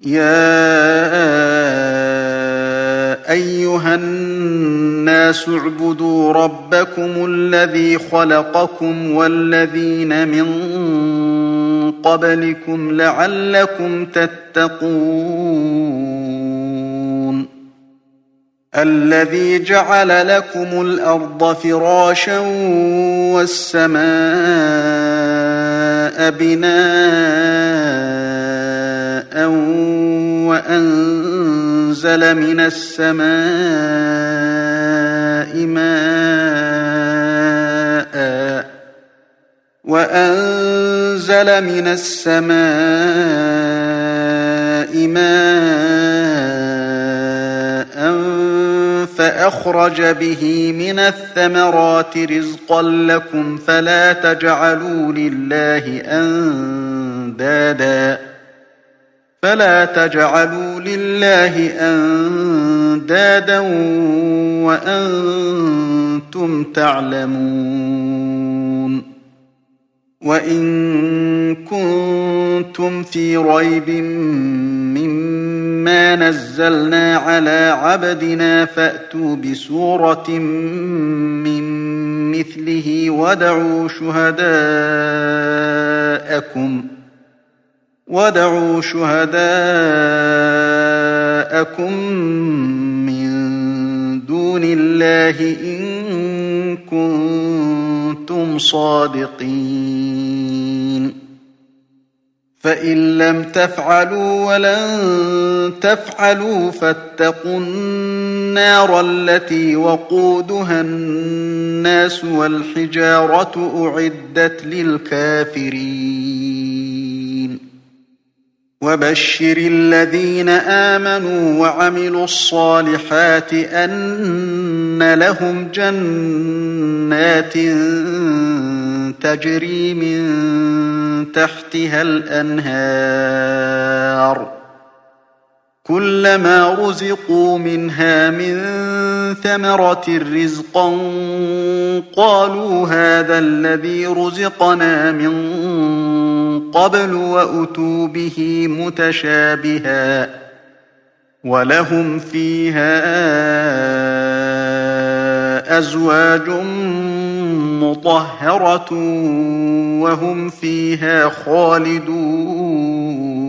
يا أيها الناس اعبدوا ربكم الذي خلقكم والذين من قبلكم لعلكم تتقون الذي جعل لكم الأرض فراشا والسماء بناء وأنزل من السماء ماء وأنزل من السماء ماء فأخرج به من الثمرات رزقا لكم فلا تجعلوا لله أندادا فلا تجعلوا لله أندادا وأنتم تعلمون وإن كنتم في ريب مما نزلنا على عبدنا فأتوا بسورة من مثله ودعوا شهداءكم ودعوا شهداءكم من دون الله إن كنتم صادقين فإن لم تفعلوا ولن تفعلوا فاتقوا النار التي وقودها الناس والحجارة أعدت للكافرين وبشر الذين آمنوا وعملوا الصالحات أن لهم جنات تجري من تحتها الأنهار كلما رزقوا منها من ثمرة رزقا قالوا هذا الذي رزقنا من قبل وأتوا به متشابها ولهم فيها أزواج مطهرة وهم فيها خالدون